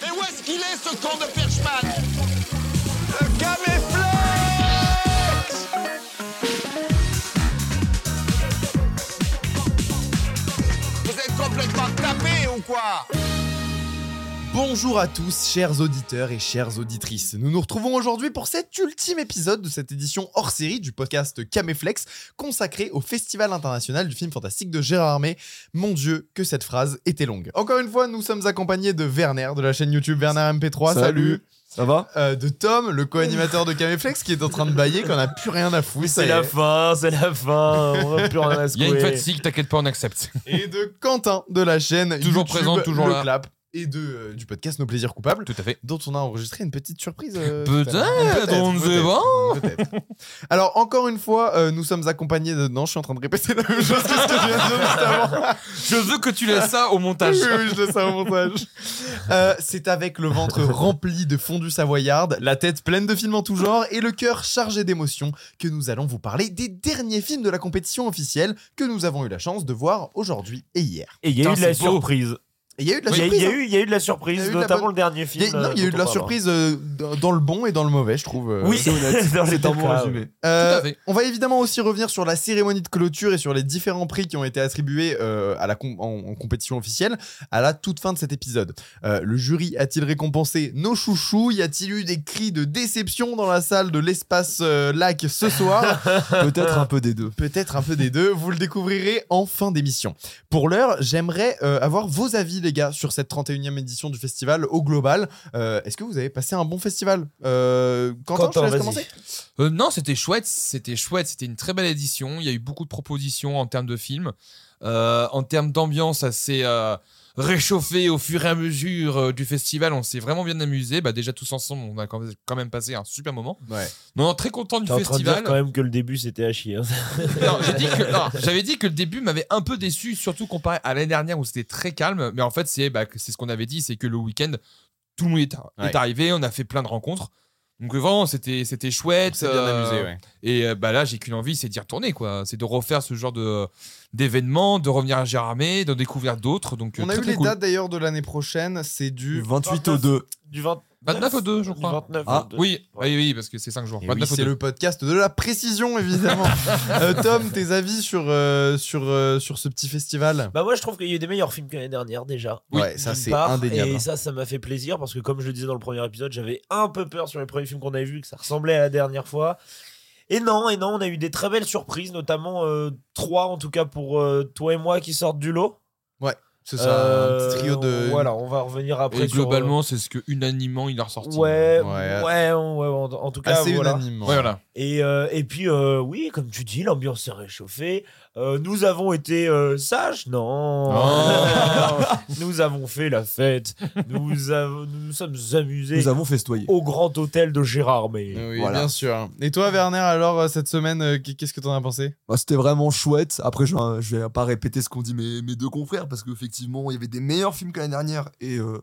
Mais où est-ce qu'il est, ce con de Perchman? Le caméflex Vous êtes complètement tapé ou quoi? Bonjour à tous, chers auditeurs et chères auditrices. Nous nous retrouvons aujourd'hui pour cet ultime épisode de cette édition hors série du podcast Caméflex, consacré au Festival international du film fantastique de Gérard Armé. Mon Dieu, que cette phrase était longue. Encore une fois, nous sommes accompagnés de Werner de la chaîne YouTube Werner MP3. Salut. Ça va? Euh, de Tom, le co-animateur de Caméflex, qui est en train de bailler, qu'on a plus rien à foutre. C'est la est. fin, c'est la fin, on va plus rien à Il y a une fatigue, t'inquiète pas, on accepte. Et de Quentin de la chaîne Toujours YouTube, présent, toujours le là. clap. Et de, euh, du podcast Nos plaisirs coupables. Tout à fait. dont on a enregistré une petite surprise. euh, Peut-être, on ne sait peut-être. Alors, encore une fois, euh, nous sommes accompagnés de. Non, je suis en train de répéter la même chose que ce que je viens de dire juste avant. Je veux que tu laisses ça au montage. Oui, oui, je laisse ça au montage. Euh, C'est avec le ventre rempli de fondue savoyarde, la tête pleine de films en tout genre et le cœur chargé d'émotions que nous allons vous parler des derniers films de la compétition officielle que nous avons eu la chance de voir aujourd'hui et hier. Et il y a Putain, eu de la beau. surprise. Et il y a eu de la Il y, a- surprise. il y a hein. eu, il y a eu de la surprise, de notamment le dernier Il y film. a, non, il y a eu de la surprise euh, dans le bon et dans le mauvais, je trouve. euh. Oui, C'est honnête. Dans les C'est un bon cas, résumé. Euh, Tout à fait. On va évidemment aussi revenir sur la cérémonie de clôture et sur les différents prix qui ont été attribués euh, à la com- en, en compétition officielle à la toute fin de cet épisode. Euh, le jury a-t-il récompensé nos chouchous? Y a-t-il eu des cris de déception dans la salle de l'espace euh, lac ce soir? Peut-être un peu des deux. Peut-être un peu des deux, vous le découvrirez en fin d'émission. Pour l'heure, j'aimerais euh, avoir vos avis les gars sur cette 31e édition du festival au global. Euh, Est-ce que vous avez passé un bon festival? Euh, Quentin, Quentin, je te laisse vas-y. commencer Euh, non, c'était chouette, c'était chouette, c'était une très belle édition. Il y a eu beaucoup de propositions en termes de films. Euh, en termes d'ambiance, euh, réchauffé au fur et à mesure euh, du festival. On s'est vraiment bien amusé. Bah, déjà, tous ensemble, on a quand même- passé un super moment. Ouais. Non, très content du en train de dire festival. quand même que le début c'était à chier. hein. Non, dit j'avais dit que le début m'avait un peu déçu, surtout comparé à l'année dernière où c'était très calme. Mais en fait, c'est bah, ce qu'on avait dit, c'est que le week-end, tout le monde est, est arrivé, on a fait plein de rencontres. Donc vraiment, c'était c'était chouette. C'est bien euh, amusé, ouais. Et euh, bah là, j'ai qu'une envie, c'est d'y retourner, quoi. C'est de refaire ce genre de d'événements, de revenir à Gérardmer, de découvrir d'autres. Donc On euh, a très, eu très les cool. dates d'ailleurs de l'année prochaine, c'est Du du 28 au 2. Du 20 29 au 2, je du crois. 29 Ah, au 2. Oui, oui, oui, parce que c'est 5 jours. 29 oui, au c'est 2. le podcast de la précision évidemment. Euh, Tom, tes avis sur euh, sur euh, sur ce petit festival? Bah moi je trouve qu'il y a eu des meilleurs films que l'année dernière déjà. Oui, Ouais, ça c'est indéniable. Et ça, ça m'a fait plaisir parce que comme je le disais dans le premier épisode, j'avais un peu peur sur les premiers films qu'on avait vus, que ça ressemblait à la dernière fois. Et non, et non, on a eu des très belles surprises, notamment euh, trois en tout cas pour euh, toi et moi qui sortent du lot. Ce sera un Euh, petit trio de Voilà, on va revenir après Et sur, euh, globalement, c'est ce que unanimement il a ressorti. Ouais, Ouais. ouais, ouais, ouais, en, en tout cas, assez voilà. unanimement. Ouais, voilà. Et, euh, et puis, euh, oui, comme tu dis, l'ambiance s'est réchauffée. Euh, nous avons été euh, sages Non. nous avons fait la fête. Nous, avons, nous nous sommes amusés Nous avons festoyé. au grand hôtel de Gérard. Mais Oui, Voilà. bien sûr. Et toi, Werner, alors euh, cette semaine, qu'est-ce que t'en as pensé? Bah, C'était vraiment chouette. Après, je vais, je vais pas répéter ce qu'ont dit mes, mes deux confrères parce qu'effectivement, il y avait des meilleurs films que l'année dernière. Et, euh,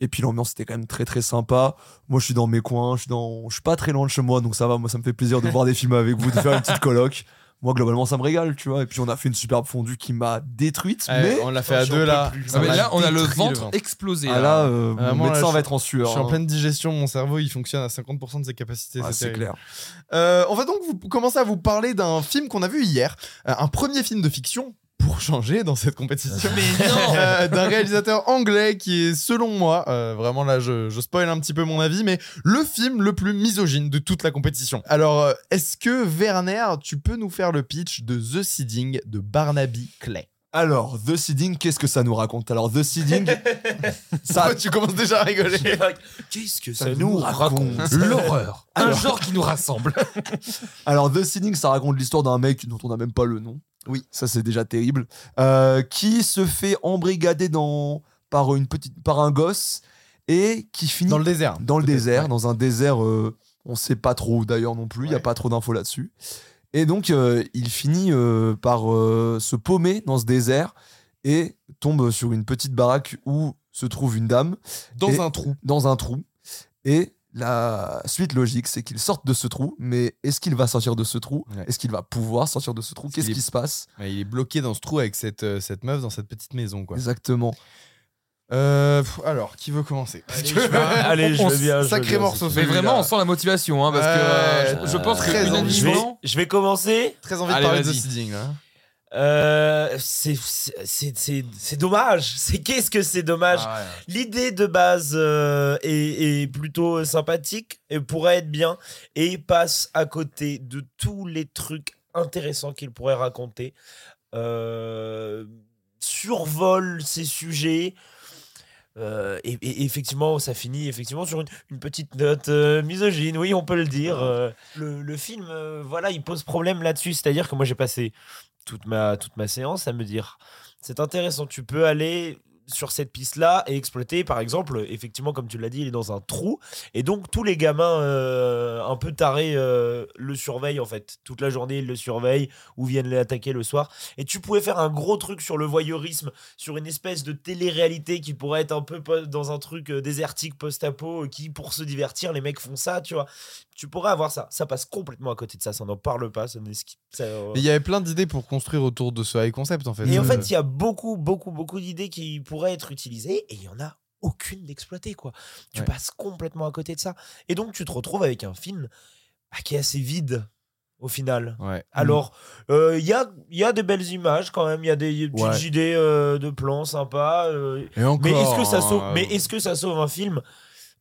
et puis l'ambiance était quand même très très sympa. Moi, je suis dans mes coins, je suis, dans, je suis pas très loin de chez moi, donc ça va. Moi, ça me fait plaisir de voir des films avec vous, de faire une petite coloc. Moi, globalement, ça me régale, tu vois. Et puis, on a fait une superbe fondue qui m'a détruite. mais On l'a fait à deux là. Ah, mais m'a là, on a le ventre, explosé. ah, là. là, euh, Vraiment, mon médecin je- va être en Je sueur. suis en hein. pleine digestion, mon cerveau il fonctionne à 50% de ses capacités. Ah, c'est clair. Euh, on va donc vous commencer à vous parler d'un film qu'on a vu hier, Euh, un premier film de fiction pour changer dans cette compétition. Mais non Euh, d'un réalisateur anglais qui est, selon moi, euh, vraiment là, je, je spoil un petit peu mon avis, mais le film le plus misogyne de toute la compétition. Alors, euh, est-ce que Werner, tu peux nous faire le pitch de The Seeding de Barnaby Clay? Alors, The Seeding, qu'est-ce que ça nous raconte? Alors, The Seeding, ça, tu commences déjà à rigoler qu'est-ce que ça ça nous raconte L'horreur. Un Alors- genre qui nous rassemble. Alors, The Seeding, ça raconte l'histoire d'un mec dont on n'a même pas le nom. Oui. Ça, c'est déjà terrible. Euh, qui se fait embrigader dans, par, une petite, par un gosse et qui finit Dans le désert. dans le désert, ouais. dans un désert, euh, on sait pas trop d'ailleurs non plus, il y a pas trop d'infos là-dessus. Et donc, euh, il finit euh, par se paumer dans ce désert et tombe sur une petite baraque où se trouve une dame Dans Et- un trou. dans un trou. Et la suite logique, c'est qu'il sorte de ce trou, mais est-ce qu'il va sortir de ce trou? Ouais. Est-ce qu'il va pouvoir sortir de ce trou? Qu'est-ce qui se passe? Ouais, il est bloqué dans ce trou avec cette, euh, cette meuf dans cette petite maison. Quoi. Exactement. Euh, alors, qui veut commencer? Parce Allez, que- je vais- allez, je on- veux bien, je veux Sacré morceau, Mais vraiment, on sent la motivation, hein, parce que euh, je, je pense que très envie. je vais, je vais commencer. Très envie Allez, de parler de Seeding. Euh, c'est- dommage. C'est qu'est-ce que c'est dommage? Ah ouais. L'idée de base euh, est, est plutôt sympathique et pourrait être bien et passe à côté de tous les trucs intéressants qu'il pourrait raconter. Euh, survole ces sujets. Euh, et, et effectivement, ça finit effectivement sur une, une petite note euh, misogyne, oui, on peut le dire. euh. le, le film, voilà, il pose problème là-dessus. C'est-à-dire que moi, j'ai passé toute ma, toute ma séance à me dire c'est intéressant, tu peux aller sur cette piste-là et exploiter, par exemple, effectivement, comme tu l'as dit, il est dans un trou, et donc tous les gamins euh, un peu tarés euh, le surveillent, en fait. Toute la journée, ils le surveillent, ou viennent l'attaquer le soir. Et tu pouvais faire un gros truc sur le voyeurisme, sur une espèce de télé-réalité qui pourrait être un peu dans un truc euh, désertique, post-apo, qui, pour se divertir, les mecs font ça, tu vois. Tu pourrais avoir ça. Ça passe complètement à côté de ça, ça n'en parle pas, ça ça, euh, Mais il y avait plein d'idées pour construire autour de ce high concept, en fait. et en fait, il y a beaucoup, beaucoup, beaucoup d'idées qui pourraient être utilisées et il y en a aucune d'exploitée, quoi. Tu Ouais. passes complètement à côté de ça. Et donc, tu te retrouves avec un film bah, qui est assez vide au final. Ouais. Alors, euh, il y, a, il y a des belles images quand même, il y a des petites Ouais. idées euh, de plans sympas. euh, Et encore. mais est-ce que ça sauve, mais est-ce que ça sauve un film?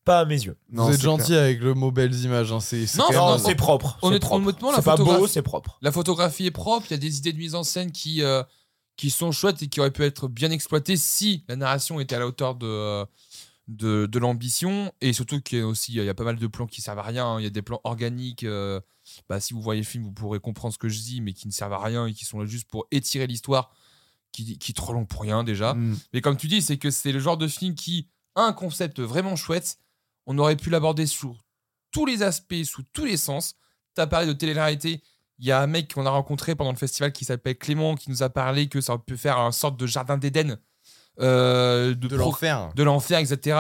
Pas à mes yeux. Vous Non, êtes c'est gentil avec le mot belles images. Hein. C'est, c'est Non, Non, non, c'est propre. c'est honnête- propre. honnêtement, la c'est pas beau, photographie- c'est propre. La photographie est propre, il y a des idées de mise en scène qui, euh, qui sont chouettes et qui auraient pu être bien exploitées si la narration était à la hauteur de, euh, de, de l'ambition. Et surtout qu'il y a aussi il y a pas mal de plans qui servent à rien. hein. Il y a des plans organiques. euh, bah, si vous voyez le film, vous pourrez comprendre ce que je dis, mais qui ne servent à rien et qui sont là juste pour étirer l'histoire, qui, qui est trop long pour rien déjà. Mm. Mais comme tu dis, c'est que c'est le genre de film qui a un concept vraiment chouette. On aurait pu l'aborder sous tous les aspects, sous tous les sens. Tu as parlé de télé-réalité. Il y a un mec qu'on a rencontré pendant le festival qui s'appelle Clément qui nous a parlé que ça aurait pu faire un sorte de jardin d'Éden. euh, de, l'enfer. de l'enfer, etc.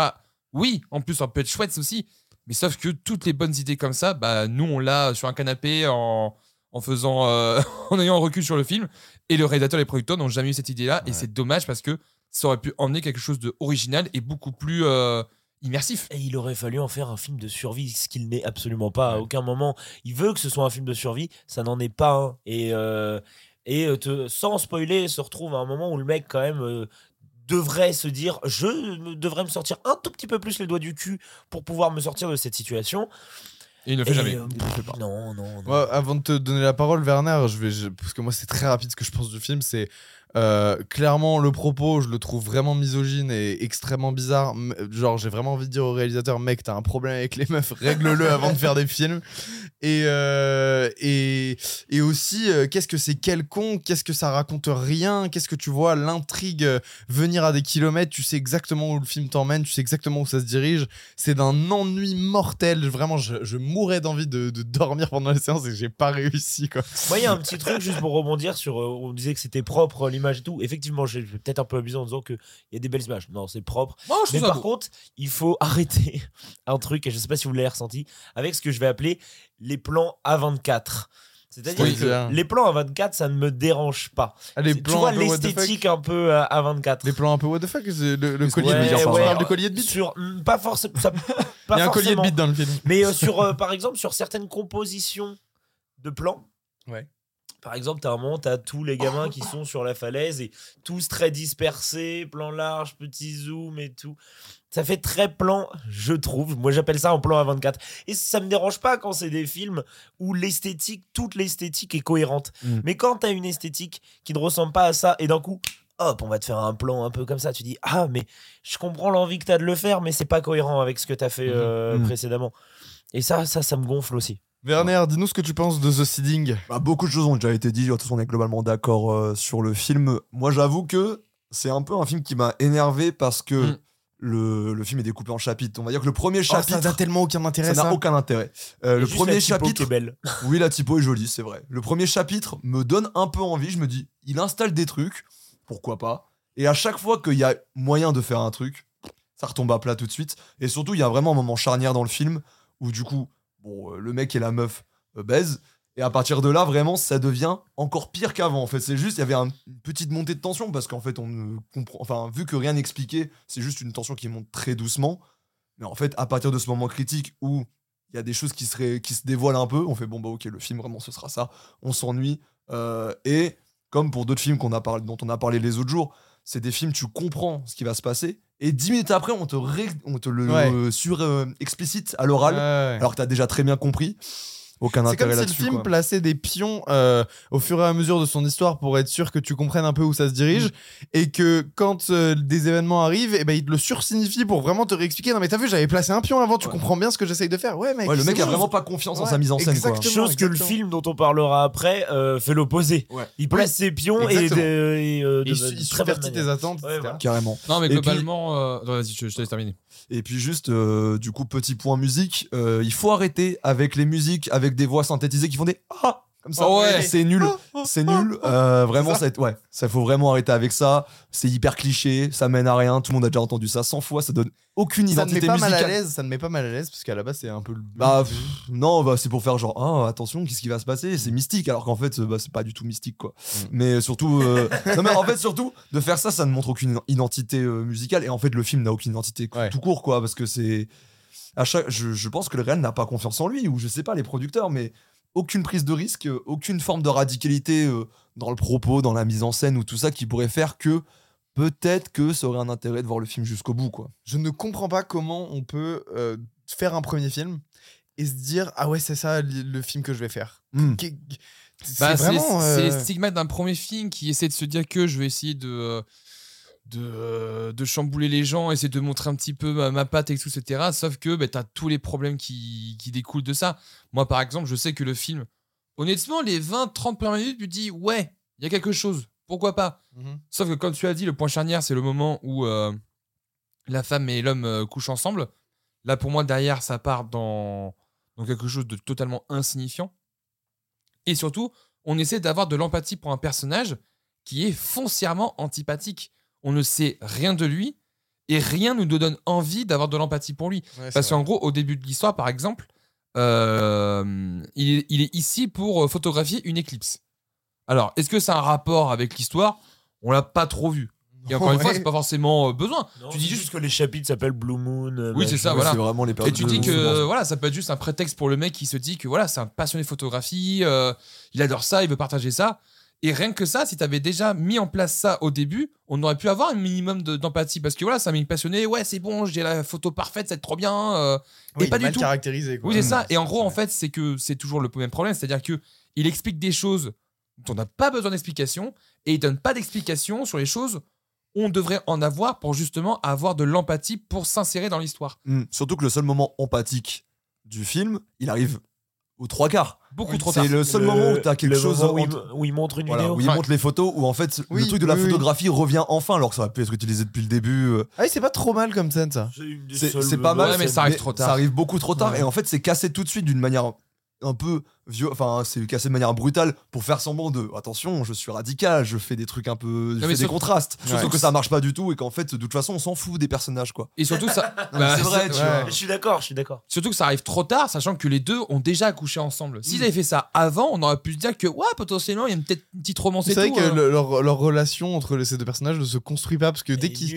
Oui, en plus, ça peut être chouette aussi. Mais sauf que toutes les bonnes idées comme ça, bah, nous, on l'a sur un canapé en, en faisant, euh, en ayant un recul sur le film. Et le réalisateur et les producteurs n'ont jamais eu cette idée-là. Et c'est dommage parce que ça aurait pu emmener quelque chose d'original et beaucoup plus euh, immersif. Et il aurait fallu en faire un film de survie, ce qu'il n'est absolument pas. À aucun moment, il veut que ce soit un film de survie, ça n'en est pas un. Et, euh, et euh, te- sans spoiler, se retrouve à un moment où le mec, quand même, euh, devrait se dire Je me- devrais me sortir un tout petit peu plus les doigts du cul pour pouvoir me sortir de cette situation. Et il ne le fait Et, jamais. euh, Il le fait pas. non, non, non. Moi, avant de te donner la parole, Werner, je vais, je- parce que moi, c'est très rapide ce que je pense du film. C'est euh, clairement le propos, je le trouve vraiment misogyne et extrêmement bizarre. Genre, j'ai vraiment envie de dire au réalisateur, mec, t'as un problème avec les meufs, règle-le avant de faire des films. Et, euh, et, et aussi, euh, qu'est-ce que c'est quelconque? Qu'est-ce que ça raconte rien? Qu'est-ce que tu vois? L'intrigue venir à des kilomètres Tu sais exactement où le film t'emmène, tu sais exactement où ça se dirige. C'est d'un ennui mortel. Vraiment, je, je mourrais d'envie de, de dormir pendant la séance et j'ai pas réussi. Quoi. Moi, il y a un petit truc juste pour rebondir sur. on disait que c'était propre l'image et tout. Effectivement, j'ai j'ai peut-être un peu abusé en disant qu'il y a des belles images. Non, c'est propre. Moi, je Mais par beau. contre, il faut arrêter un truc, et je sais pas si vous l'avez ressenti, avec ce que je vais appeler les plans A24. C'est-à-dire Oui, que c'est-à-dire les plans A24, ça ne me dérange pas. Ah, les C'est- tu plans vois l'esthétique un peu euh, A24. Les plans un peu what the fuck c'est Le, le collier de bite. collier de Sur, mm, pas forcément. ça- pas Il y a un collier de forcément. bite dans le film. Mais euh, sur, euh, par exemple, sur certaines compositions de plans. Ouais. Par exemple, t'as un moment, t'as tous les gamins qui sont sur la falaise et tous très dispersés, plan large, petit zoom et tout. Ça fait très plan, je trouve. Moi, j'appelle ça un plan à 24. Et ça me dérange pas quand c'est des films où l'esthétique, toute l'esthétique est cohérente. Mm. Mais quand t'as une esthétique qui ne ressemble pas à ça et d'un coup, hop, on va te faire un plan un peu comme ça, tu dis ah mais je comprends l'envie que t'as de le faire, mais c'est pas cohérent avec ce que t'as fait euh, Mhm. précédemment. Et ça, ça, ça me gonfle aussi. Werner, dis-nous ce que tu penses de The Seeding. Bah, beaucoup de choses ont déjà été dites. De toute façon, on est globalement d'accord euh, sur le film. Moi, j'avoue que c'est un peu un film qui m'a énervé parce que Mm. le, le film est découpé en chapitres. On va dire que le premier Oh, chapitre. ça n'a tellement aucun intérêt, ça n'a aucun intérêt. Euh, le juste premier la typo chapitre, qui est belle. oui, la typo est jolie, c'est vrai. Le premier chapitre me donne un peu envie. Je me dis, il installe des trucs, pourquoi pas. Et à chaque fois qu'il y a moyen de faire un truc, ça retombe à plat tout de suite. Et surtout, il y a vraiment un moment charnière dans le film où du coup, euh, le mec et la meuf euh, baisent. Et à partir de là, vraiment, ça devient encore pire qu'avant. En fait, c'est juste, il y avait un- une petite montée de tension parce qu'en fait, on ne comprend. Enfin, vu que rien n'expliquait, c'est juste une tension qui monte très doucement. Mais en fait, à partir de ce moment critique où il y a des choses qui, qui se dévoilent un peu, on fait bon, bah ok, le film, vraiment, ce sera ça. On s'ennuie. Euh, et comme pour d'autres films dont on a parlé les autres jours, c'est des films, tu comprends ce qui va se passer. Et dix minutes après, on te, ré- on te le Ouais. euh, sur euh, explicite à l'oral, Ouais. alors que tu as déjà très bien compris. Aucun C'est intérêt comme si le là-dessus. film quoi. plaçait des pions euh, au fur et à mesure de son histoire pour être sûr que tu comprennes un peu où ça se dirige Mm. et que quand euh, des événements arrivent, et ben il te le sursignifie pour vraiment te réexpliquer. Non mais t'as vu, j'avais placé un pion avant, tu Ouais. comprends bien ce que j'essaye de faire. Ouais mec. Ouais, le c'est mec a vraiment pas confiance en Ouais, sa mise en scène. Quoi. exactement. Chose que le film dont on parlera après euh, fait l'opposé. Ouais. Il place ses pions et, Exactement. et, euh, de, Il, subvertit tes attentes. Voilà. Carrément. Non, mais globalement. non, Vas-y, je, te laisse terminer. Et puis juste, du coup, petit point musique, il faut arrêter avec les musiques, avec des voix synthétisées qui font des ah comme ça. Ah ouais. C'est nul, c'est nul. Euh, vraiment, C'est ça, ouais, ça faut vraiment arrêter avec ça. C'est hyper cliché, ça mène à rien. Tout le monde a déjà entendu ça 100 fois. Ça donne aucune Ça ne met identité pas mal à l'aise. Ça ne met pas mal à l'aise parce qu'à la base c'est un peu le. Bah pff, non, bah, c'est pour faire genre ah attention, qu'est-ce qui va se passer? C'est mystique, alors qu'en fait euh, bah, c'est pas du tout mystique quoi. Mm. Mais surtout, euh, non mais en fait surtout de faire ça, ça ne montre aucune identité euh, musicale et en fait le film n'a aucune identité Ouais. tout court quoi parce que c'est à chaque, je, je pense que le réel n'a pas confiance en lui ou je sais pas les producteurs, mais aucune prise de risque, euh, aucune forme de radicalité euh, dans le propos, dans la mise en scène ou tout ça qui pourrait faire que peut-être que ça aurait un intérêt de voir le film jusqu'au bout quoi. Je ne comprends pas comment on peut euh, faire un premier film et se dire ah ouais c'est ça le, film que je vais faire. Mm. Qu'est- C'est Bah, vraiment. c'est les stigmates d'un premier film qui essaie de se dire que je vais essayer de, euh, de, euh, de chambouler les gens, essayer de montrer un petit peu ma, ma patte et tout, etc. Sauf que bah, tu as tous les problèmes qui, qui découlent de ça. Moi, par exemple, je sais que le film, honnêtement, les 20-30 premières minutes, tu dis, ouais, il y a quelque chose, pourquoi pas? Mhm. Sauf que comme tu as dit, le point charnière, c'est le moment où euh, la femme et l'homme euh, couchent ensemble. Là, pour moi, derrière, ça part dans, dans quelque chose de totalement insignifiant. Et surtout, on essaie d'avoir de l'empathie pour un personnage qui est foncièrement antipathique. On ne sait rien de lui et rien ne nous donne envie d'avoir de l'empathie pour lui. Ouais, Parce qu'en gros, au début de l'histoire, par exemple, euh, il, est, il est ici pour euh, photographier une éclipse. Alors, est-ce que c'est un rapport avec l'histoire? On l'a pas trop vu. Et encore une fois, Ouais. c'est pas forcément euh, besoin. Non, Tu dis juste- que les chapitres s'appellent Blue Moon. Oui, c'est ça, voilà. C'est vraiment les Et tu dis que voilà, ça peut être juste un prétexte pour le mec qui se dit que voilà, c'est un passionné de photographie, euh, il adore ça, il veut partager ça. Et rien que ça, si tu avais déjà mis en place ça au début, on aurait pu avoir un minimum de- d'empathie. Parce que voilà, un mec passionné, ouais, c'est bon, j'ai la photo parfaite, c'est trop bien. euh, Oui, et pas il est mal du tout. caractérisé. quoi. Oui, c'est ça. Mm. Et en gros, en fait, c'est que c'est toujours le même problème. C'est-à-dire que il explique des choses dont on n'a pas besoin d'explication et il donne pas d'explication sur les choses où on devrait en avoir pour justement avoir de l'empathie pour s'insérer dans l'histoire. Hmm, Surtout que le seul moment empathique du film, il arrive aux trois quarts. Beaucoup trop tard. C'est le seul moment où t'as quelque chose où, il, entre- où il montre une Voilà, vidéo. où il Ouais. montre les photos, où en fait Oui, le truc de la oui, oui. photographie revient enfin, alors que ça aurait pu être utilisé depuis le début. euh, Ah oui, c'est pas trop mal comme scène ça. C'est pas mal, Ouais, mais ça arrive trop tard. Ça arrive beaucoup trop tard, Ouais. et en fait c'est cassé tout de suite d'une manière un peu enfin c'est cassé de manière brutale pour faire semblant de attention, je suis radical, je fais des trucs un peu, je fais des surtout- contrastes. Ouais. Sauf que ça marche pas du tout et qu'en fait de toute façon on s'en fout des personnages quoi. Et surtout, ça, bah, c'est vrai, tu ouais. vois. Je suis d'accord, je suis d'accord. surtout que ça arrive trop tard, sachant que les deux ont déjà accouché ensemble. S'ils Mm. avaient fait ça avant, on aurait pu se dire que ouais, potentiellement, il y a une peut-être une petite romance C'est et vrai tout. que le- leur, leur relation entre les- ces deux personnages ne se construit pas parce que dès qu'il se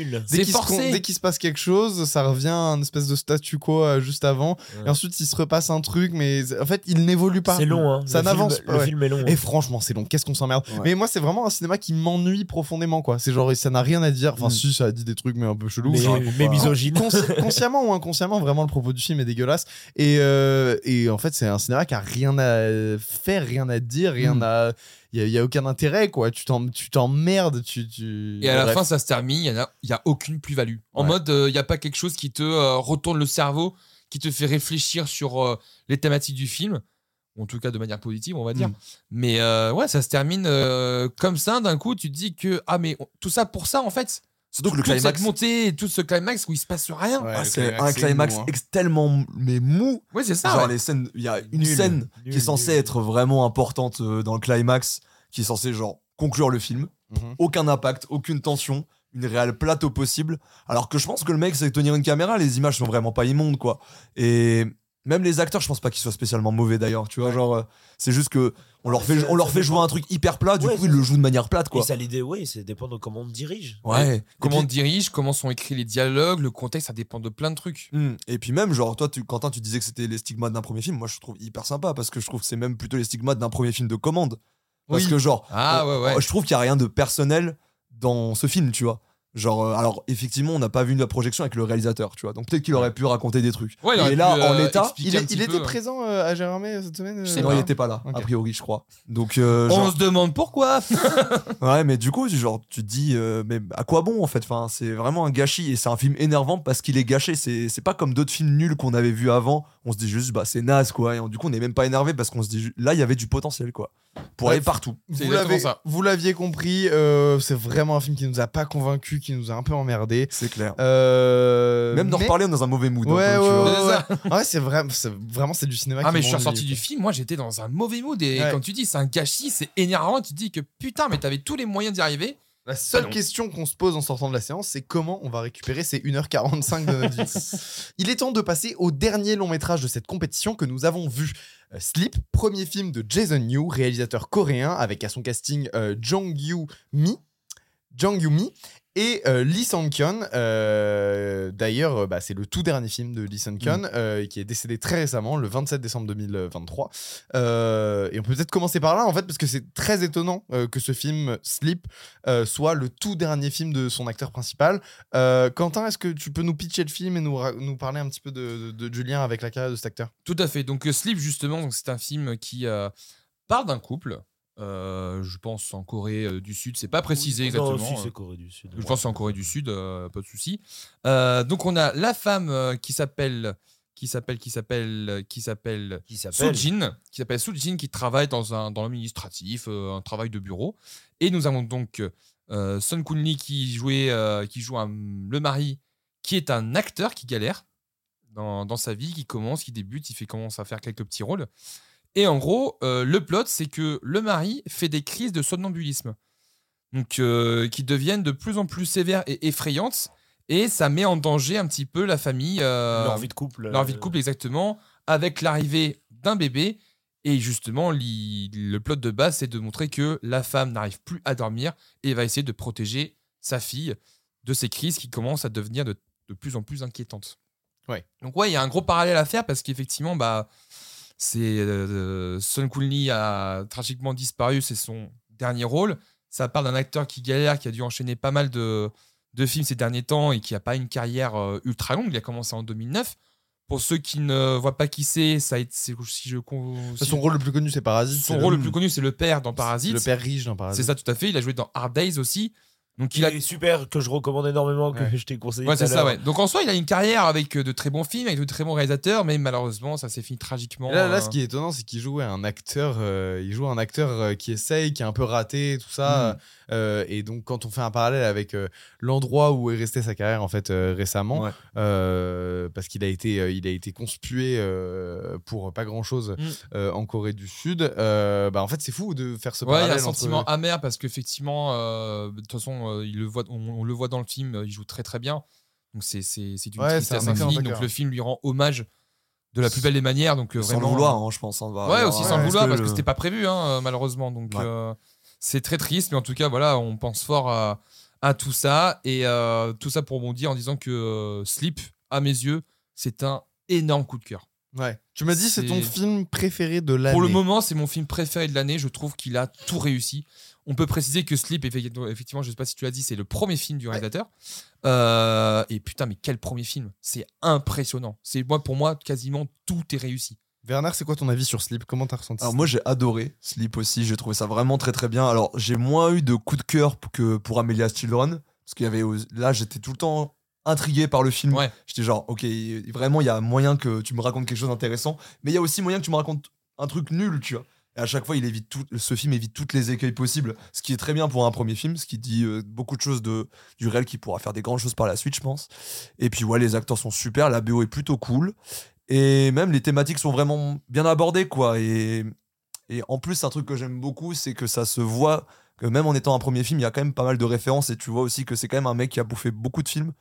dès qu'il se passe quelque chose, ça revient à un espèce de statu quo euh, juste avant. Ouais. Et ensuite, il se repasse un truc, mais en fait, il n'évolue pas. C'est long, hein. Ça n'avance pas, Le ouais. film est long. Et franchement, c'est long. Qu'est-ce qu'on s'emmerde. Ouais. Mais moi, c'est vraiment un cinéma qui m'ennuie profondément, quoi. C'est genre, ça n'a rien à dire. Enfin, Mm. si, ça a dit des trucs, mais un peu chelou. mais, Genre, mais misogyne. Consci- consciemment ou inconsciemment, vraiment, le propos du film est dégueulasse. Et, euh, et en fait, c'est un cinéma qui a rien à faire, rien à dire, rien Mm. à. Il y, a aucun intérêt, quoi. Tu t'en- tu t'emmerdes. Tu, tu... Et à la Bref. fin, ça se termine, il n'y a, y a aucune plus-value. En Ouais. mode, euh, il n'y a pas quelque chose qui te euh, retourne le cerveau, qui te fait réfléchir sur euh, les thématiques du film. En tout cas, de manière positive, on va dire. Mm. Mais euh, ouais, ça se termine euh, comme ça. D'un coup, tu te dis que, ah, mais on- tout ça pour ça, en fait. Surtout que le climax, cette montée, et tout ce climax où il se passe rien. Ouais, ah, c'est un climax mou, hein. tellement mais mou. Ouais, c'est ça. Genre ouais. les scènes, il y a une Nul, scène nul, qui est censée nul. être vraiment importante euh, dans le climax, qui est censée genre conclure le film. Mhm. Aucun impact, aucune tension, une réelle plate au possible. Alors que je pense que le mec sait tenir une caméra, les images sont vraiment pas immondes quoi. Et Même les acteurs, je pense pas qu'ils soient spécialement mauvais d'ailleurs. Tu vois, Ouais. genre, euh, c'est juste que on leur fait, on leur fait jouer un truc hyper plat. Du Ouais, coup, ils le jouent de manière plate, quoi. Et ça l'idée, oui, ça dépend de comment on te dirige. Ouais. Comment on dirige, comment sont écrits les dialogues, le contexte, ça dépend de plein de trucs. Hmm. Et puis même, genre, toi, tu, Quentin, tu disais que c'était les stigmates d'un premier film. Moi, je trouve hyper sympa parce que je trouve que c'est même plutôt les stigmates d'un premier film de commande. Parce Oui. que, genre, Ah on- ouais, ouais. je trouve qu'il y a rien de personnel dans ce film, tu vois. Genre, euh, alors, effectivement, on n'a pas vu la projection avec le réalisateur, tu vois. Donc, peut-être qu'il aurait pu raconter des trucs. Ouais, il aurait Et là, pu, en euh, l'état, Il, est- peu. était présent euh, à Gérardmer cette semaine Je euh, non, il était pas là, a priori, je crois. Donc, euh, On genre- se demande pourquoi. Ouais, mais du coup, genre, tu te dis, euh, mais à quoi bon en fait? Enfin, C'est vraiment un gâchis et c'est un film énervant parce qu'il est gâché. C'est c'est pas comme d'autres films nuls qu'on avait vus avant. On se dit juste, bah c'est naze quoi. Et du coup, on n'est même pas énervé parce qu'on se dit, là, il y avait du potentiel quoi. Pour Ouais, aller partout. C'est Vous exactement l'avez, ça. vous l'aviez compris, euh, c'est vraiment un film qui nous a pas convaincu, qui nous a un peu emmerdé. C'est clair. Euh, même d'en mais- reparler, on est dans un mauvais mood. un Ouais, peu, ouais, ouais. Ouais, c'est vraiment, c'est vraiment c'est du cinéma. Ah qui mais je suis ressorti du film, moi j'étais dans un mauvais mood et Ouais. comme tu dis c'est un gâchis, c'est énervant, tu te dis que putain mais t'avais tous les moyens d'y arriver. La seule Ah question qu'on se pose en sortant de la séance, c'est comment on va récupérer ces 1h45 de notre vie. Il est temps de passer au dernier long métrage de cette compétition que nous avons vu. Euh, Sleep, premier film de Jason Yu, réalisateur coréen, avec à son casting euh, Jong Yu Mi. Jang Yoo-mi et euh, Lee Sang-kyun. euh, D'ailleurs, euh, bah, c'est le tout dernier film de Lee Sang-kyun euh, qui est décédé très récemment, le 27 décembre 2023. Euh, et on peut peut-être commencer par là, en fait, parce que c'est très étonnant que ce film Sleep soit le tout dernier film de son acteur principal. Quentin, est-ce que tu peux nous pitcher le film et nous, parler un petit peu de, de- du lien avec la carrière de cet acteur? Tout à fait. Donc Sleep justement, c'est un film qui parle d'un couple. Euh, je pense en Corée euh, du Sud, c'est pas précisé exactement. Non, si, euh, c'est Corée du Sud. Je pense en Corée du Sud, euh, pas de souci. Euh, donc on a la femme qui s'appelle qui s'appelle qui s'appelle qui s'appelle Qui s'appelle Soojin, qui s'appelle Soojin, qui travaille dans un dans l'administratif, un travail de bureau. Et nous avons donc Sun Kun Lee qui jouait qui joue un- le mari, qui est un acteur qui galère dans, dans sa vie, qui commence, qui débute, il fait commence à faire quelques petits rôles. Et en gros, euh, le plot, c'est que le mari fait des crises de somnambulisme, donc euh, qui deviennent de plus en plus sévères et effrayantes, et ça met en danger un petit peu la famille. euh, leur vie de couple. leur vie de euh, couple, exactement, avec l'arrivée d'un bébé. Et justement, le plot de base, c'est de montrer que la femme n'arrive plus à dormir et va essayer de protéger sa fille de ces crises qui commencent à devenir de, de plus en plus inquiétantes. Ouais. Donc ouais, il y a un gros parallèle à faire parce qu'effectivement, bah, c'est euh, Sun a tragiquement disparu, c'est son dernier rôle. Ça parle d'un acteur qui galère, qui a dû enchaîner pas mal de, de films ces derniers temps et qui n'a pas une carrière euh, ultra longue. Il a commencé en 2009. Pour ceux qui ne voient pas qui c'est, ça a été, c'est- si je si Son rôle le plus connu, c'est Parasite. son rôle le plus connu, c'est le père dans Parasite. Le père riche dans Parasite. C'est ça, tout à fait. Il a joué dans Hard Days aussi. Donc il Il a. est super, que je recommande énormément, que Ouais. je t'ai conseillé. Ouais, c'est ça, ouais. Donc en soi, il a une carrière avec euh, de très bons films, avec de très bons réalisateurs, mais malheureusement, ça s'est fini tragiquement. Là, là, euh, ce qui est étonnant, c'est qu'il joue un acteur, euh, il joue un acteur euh, qui essaye, qui est un peu raté, tout ça. Mm. Euh, et donc, quand on fait un parallèle avec euh, l'endroit où est restée sa carrière en fait euh, récemment, Ouais. euh, parce qu'il a été, euh, il a été conspué euh, pour pas grand chose Mm. en Corée du Sud. euh, bah, en fait, c'est fou de faire ce Ouais, il y a parallèle. un entre- sentiment amer parce qu'effectivement, euh, de toute façon, euh, il le voit, on, on le voit dans le film, euh, il joue très très bien. Donc c'est c'est c'est d'une Ouais, tristesse infinie. Donc le film lui rend hommage de la plus belle des manières. Donc euh, Sans vraiment, le vouloir, hein, je pense. hein, Ouais, aussi ouais, sans le vouloir, que parce que c'était pas prévu, hein, malheureusement. Donc Ouais. euh, c'est très triste, mais en tout cas, voilà, on pense fort à, à tout ça. Et euh, tout ça pour bondir en disant que euh, Sleep, à mes yeux, c'est un énorme coup de cœur. Ouais. Tu m'as dit c'est ton film préféré de l'année. Pour le moment, c'est mon film préféré de l'année. Je trouve qu'il a tout réussi. On peut préciser que Sleep, effectivement, effectivement, je sais pas si tu l'as dit, c'est le premier film du réalisateur. Euh, et putain, mais quel premier film C'est impressionnant. C'est moi, pour moi, quasiment tout est réussi. Werner, c'est quoi ton avis sur Sleep? Comment t'as ressenti Alors moi j'ai adoré Sleep aussi, j'ai trouvé ça vraiment très très bien. Alors j'ai moins eu de coup de cœur que pour Amelia's Children, parce qu'il y avait là j'étais tout le temps intrigué par le film. Ouais. J'étais genre ok vraiment il y a moyen que tu me racontes quelque chose d'intéressant, mais il y a aussi moyen que tu me racontes un truc nul, tu vois. À chaque fois il évite tout, ce film évite toutes les écueils possibles, ce qui est très bien pour un premier film, ce qui dit euh, beaucoup de choses de du réel qui pourra faire des grandes choses par la suite je pense. Et puis ouais les acteurs sont super, la BO est plutôt cool. Et même les thématiques sont vraiment bien abordées, quoi. Et, et en plus, un truc que j'aime beaucoup, c'est que ça se voit que même en étant un premier film, il y a quand même pas mal de références. Et tu vois aussi que c'est quand même un mec qui a bouffé beaucoup de films.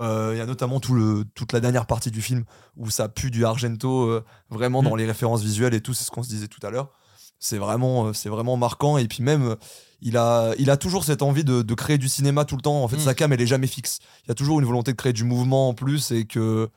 Euh, Il y a notamment tout le, toute la dernière partie du film où ça pue du Argento euh, vraiment dans Mm. les références visuelles et tout, c'est ce qu'on se disait tout à l'heure. C'est vraiment, euh, c'est vraiment marquant. Et puis même, il a, il a toujours cette envie de, de créer du cinéma tout le temps. En fait, Mm. sa cam, elle est jamais fixe. Il y a toujours une volonté de créer du mouvement en plus et que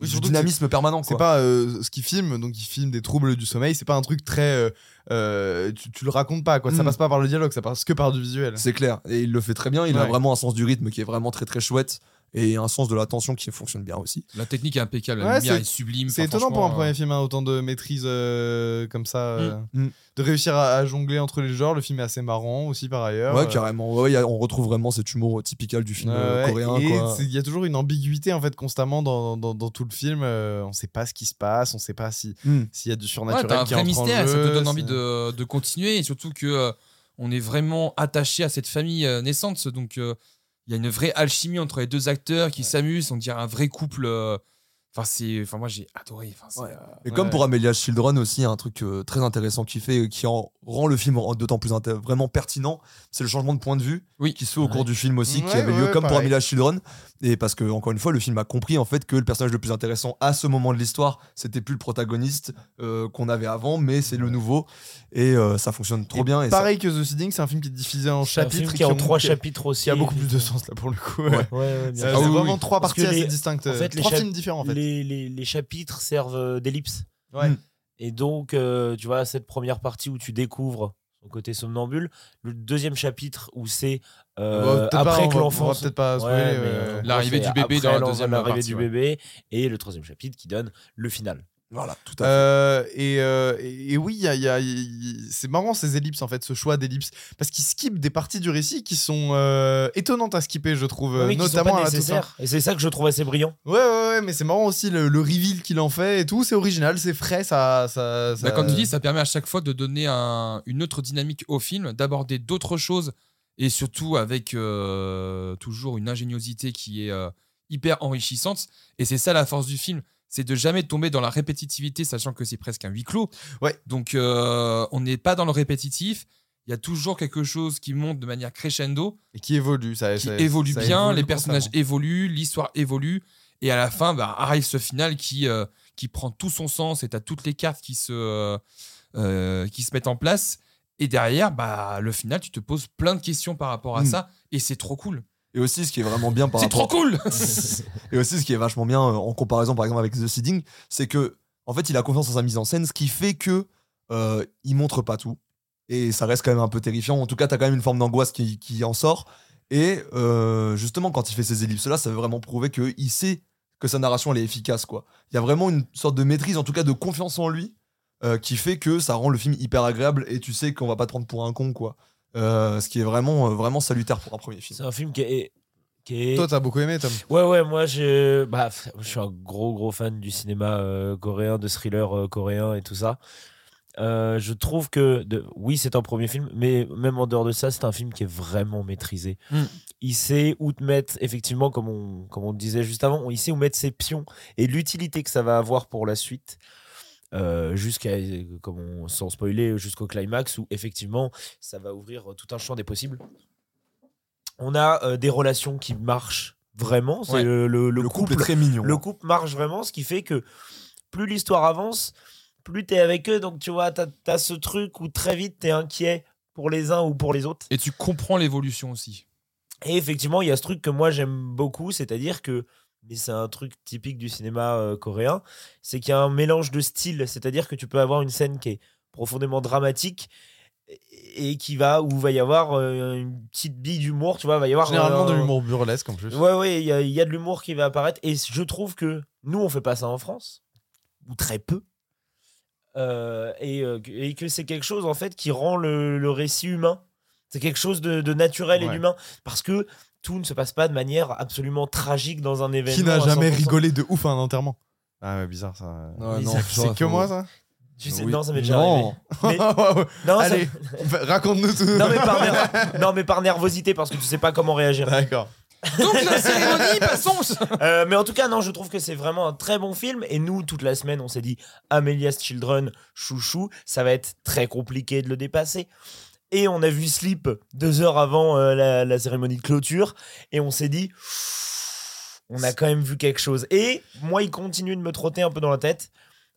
Oui, du dynamisme permanent. C'est pas euh, ce qu'il filme, donc il filme des troubles du sommeil. C'est pas un truc très. euh, euh, tu, tu le racontes pas, quoi. Ça Mm. passe pas par le dialogue, ça passe que par du visuel. C'est clair. Et il le fait très bien. Il a vraiment un sens du rythme qui est vraiment très très chouette. Et un sens de l'attention qui fonctionne bien aussi. La technique est impeccable, la Ouais, lumière est sublime. C'est étonnant pour un premier film, hein, autant de maîtrise euh, comme ça, euh, Mm. de réussir à, à jongler entre les genres. Le film est assez marrant aussi par ailleurs. Ouais, Euh, carrément. Ouais, a- on retrouve vraiment cet humour typical du film euh, Ouais, coréen. il y a toujours une ambiguïté en fait constamment dans, dans, dans tout le film. Euh, on sait pas ce qui se passe, on sait pas si Mm. s'il y a du Ouais, surnaturel t'as un qui vrai entre en mystère, ça te donne envie de, de continuer et surtout que euh, on est vraiment attaché à cette famille euh, naissante. Donc euh, il y a une vraie alchimie entre les deux acteurs qui s'amusent, on dirait un vrai couple. euh, Enfin, c'est, enfin moi j'ai adoré. Enfin, c'est, Ouais. euh, Et Ouais. comme pour Amelia's Children aussi, il y a un truc euh, très intéressant qui fait, qui en rend le film d'autant plus vraiment pertinent, c'est le changement de point de vue Oui. qui se fait au Ouais. cours du film aussi, qui Ouais, avait lieu ouais, comme pour. Amelia's Children. Et parce que, encore une fois, le film a compris en fait que le personnage le plus intéressant à ce moment de l'histoire, c'était plus le protagoniste euh, qu'on avait avant, mais c'est le nouveau. Et euh, ça fonctionne trop Et bien. Et ça- Pareil que The Seeding, c'est un film qui est divisé en chapitres. film qui est en trois qui- chapitres aussi. Qui a beaucoup plus de sens là pour le coup. ouais. Ouais. Ouais, ouais, bien sûr. c'est Ah vraiment oui. trois Parce que parties assez distinctes. en fait, les trois chap- films différents en fait. Les, les- les chapitres servent euh, d'ellipse. Ouais. Mm. Et donc, euh, tu vois, cette première partie où tu découvres son côté somnambule, le deuxième chapitre où c'est euh, pas- après que l'enfant. on va peut-être pas Ouais, spoiler, mais, euh, L'arrivée du bébé dans la deuxième l'arrivée partie, du ouais. bébé et le troisième chapitre qui donne le final. Voilà, tout à fait. Euh, et, euh, et- et oui, il y a- y a- c'est marrant ces ellipses en fait, ce choix d'ellipses, parce qu'ils skippent des parties du récit qui sont euh, étonnantes à skipper, je trouve, Oui, qui sont notamment pas à la. Et c'est ça que je trouve assez brillant. Ouais, ouais, ouais, mais c'est marrant aussi le, le reveal qu'il en fait et tout, c'est original, c'est frais, ça, ça, ça- Bah, comme tu dis, ça permet à chaque fois de donner un- une autre dynamique au film, d'aborder d'autres choses et surtout avec euh, toujours une ingéniosité qui est euh, hyper enrichissante. Et c'est ça la force du film, c'est de jamais tomber dans la répétitivité, sachant que c'est presque un huis clos. Ouais. Donc euh, on n'est pas dans le répétitif. Il y a toujours quelque chose qui monte de manière crescendo, et qui évolue, ça, qui ça- évolue ça bien, évolue les personnages évoluent, l'histoire évolue, et à la fin bah, arrive ce final qui, euh, qui prend tout son sens et tu toutes les cartes qui se, euh, euh, qui se mettent en place. Et derrière, bah, le final, tu te poses plein de questions par rapport à Mm. ça, et c'est trop cool. Et aussi, ce qui est vraiment bien par C'est rapport trop cool Et aussi, ce qui est vachement bien euh, en comparaison, par exemple, avec The Seeding, c'est que, en fait, il a confiance en sa mise en scène, ce qui fait que euh, il montre pas tout. Et ça reste quand même un peu terrifiant. En tout cas, t'as quand même une forme d'angoisse qui, qui en sort. Et euh, justement, quand il fait ces ellipses-là, ça veut vraiment prouver qu'il sait que sa narration elle est efficace. quoi. Il y a vraiment une sorte de maîtrise, en tout cas de confiance en lui, euh, qui fait que ça rend le film hyper agréable et tu sais qu'on va pas te prendre pour un con. quoi. Euh, ce qui est vraiment, euh, vraiment salutaire pour un premier film. C'est un film qui est. Qui est... Toi, t'as beaucoup aimé, Tom. Ouais, ouais, moi, je, bah, je suis un gros, gros fan du cinéma euh, coréen, de thriller euh, coréen et tout ça. Euh, je trouve que, de, oui, c'est un premier film, mais même en dehors de ça, c'est un film qui est vraiment maîtrisé. Mm. Il sait où te mettre, effectivement, comme on, comme on disait juste avant, il sait où mettre ses pions et l'utilité que ça va avoir pour la suite. Euh, jusqu'à comme on, sans spoiler jusqu'au climax où effectivement ça va ouvrir tout un champ des possibles on a euh, des relations qui marchent vraiment c'est Ouais. le, le- le Le couple, couple est très mignon. le couple marche vraiment, ce qui fait que plus l'histoire avance, plus t'es avec eux. Donc tu vois, t'as as ce truc où très vite t'es inquiet pour les uns ou pour les autres. Et tu comprends l'évolution aussi. Et effectivement, il y a ce truc que moi j'aime beaucoup, c'est-à-dire que, mais c'est un truc typique du cinéma euh, coréen, c'est qu'il y a un mélange de styles, c'est-à-dire que tu peux avoir une scène qui est profondément dramatique et qui va où va y avoir euh, une petite bille d'humour, tu vois, va y avoir Généralement euh, de l'humour burlesque en plus. Ouais, ouais, il y, y a de l'humour qui va apparaître. Et je trouve que nous, on fait pas ça en France, ou très peu. Euh, et, que- et que c'est quelque chose, en fait, qui rend le, le récit humain. C'est quelque chose de, de naturel et d'humain. Parce que tout ne se passe pas de manière absolument tragique dans un événement. Qui n'a jamais 100%. rigolé de ouf à un enterrement Ah ouais, bizarre ça. Ouais, non, C'est que moi ça Tu sais, Oui. Non, ça m'est déjà Non. arrivé. Mais- non, ça- Allez, raconte-nous tout. non, mais par ner- non, mais par nervosité, parce que tu sais pas comment réagir. D'accord. Donc la cérémonie, passons Euh, mais en tout cas, non, je trouve que c'est vraiment un très bon film. Et nous, toute la semaine, on s'est dit Amelia's Children, chouchou, ça va être très compliqué de le dépasser. Et on a vu Sleep deux heures avant euh, la, la cérémonie de clôture. Et on s'est dit on a quand même vu quelque chose. Et moi, il continue de me trotter un peu dans la tête.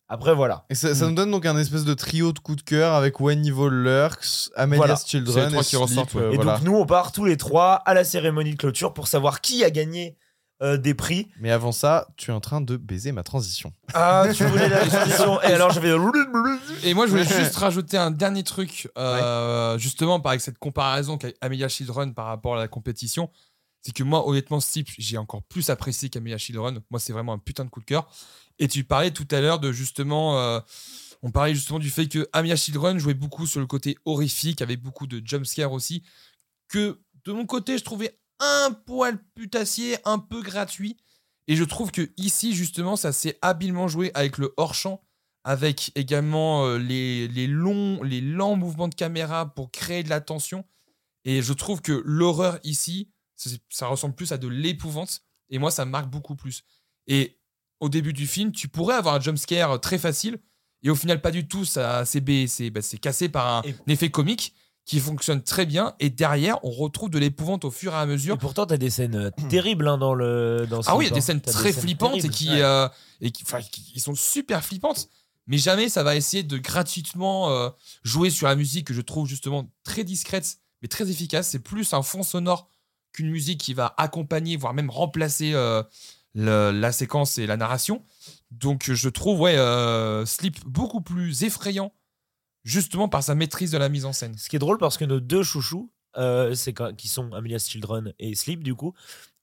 Après, voilà. Et ça, ça nous donne donc un espèce de trio de coups de cœur avec When Evil Lurks, Amelia's Voilà. Les Children trois et qui Sleep, ressortent, ouais. euh, Et voilà. donc, nous, on part tous les trois à la cérémonie de clôture pour savoir qui a gagné euh, des prix. Mais avant ça, tu es en train de baiser ma transition. Ah, tu voulais la transition. Et alors, je vais. Et moi, je voulais juste rajouter un dernier truc, euh, justement, avec cette comparaison qu'Amelia Children par rapport à la compétition. C'est que moi, honnêtement, Sleep, j'ai encore plus apprécié qu'Amelia Children. Moi, c'est vraiment un putain de coup de cœur. Et tu parlais tout à l'heure de justement. euh, on parlait justement du fait que Amelia Children jouait beaucoup sur le côté horrifique, avec beaucoup de jumpscares aussi. Que de mon côté, je trouvais un poil putassier, un peu gratuit. Et je trouve que ici, justement, ça s'est habilement joué avec le hors-champ avec également euh, les, les longs, les lents mouvements de caméra pour créer de la tension. Et je trouve que l'horreur ici, ça ressemble plus à de l'épouvante. Et moi, ça me marque beaucoup plus. Et au début du film, tu pourrais avoir un jumpscare très facile. Et au final, pas du tout. Ça, c'est bah, cassé par un Et- effet comique qui fonctionne très bien. Et derrière, on retrouve de l'épouvante au fur et à Et mesure. pourtant, t'as des scènes euh, terribles hein, dans le. Dans Ah oui, il y a des hein. scènes très flippantes et qui, Ouais. euh, et qui, qui- sont super flippantes. Mais jamais ça va essayer de gratuitement euh, jouer sur la musique que je trouve justement très discrète mais très efficace. C'est plus un fond sonore qu'une musique qui va accompagner, voire même remplacer euh, le- la séquence et la narration. Donc je trouve ouais, Sleep beaucoup plus effrayant justement par sa maîtrise de la mise en scène. Ce qui est drôle parce que nos deux chouchous, euh, c'est qui sont Amelia's Children et Sleep, du coup,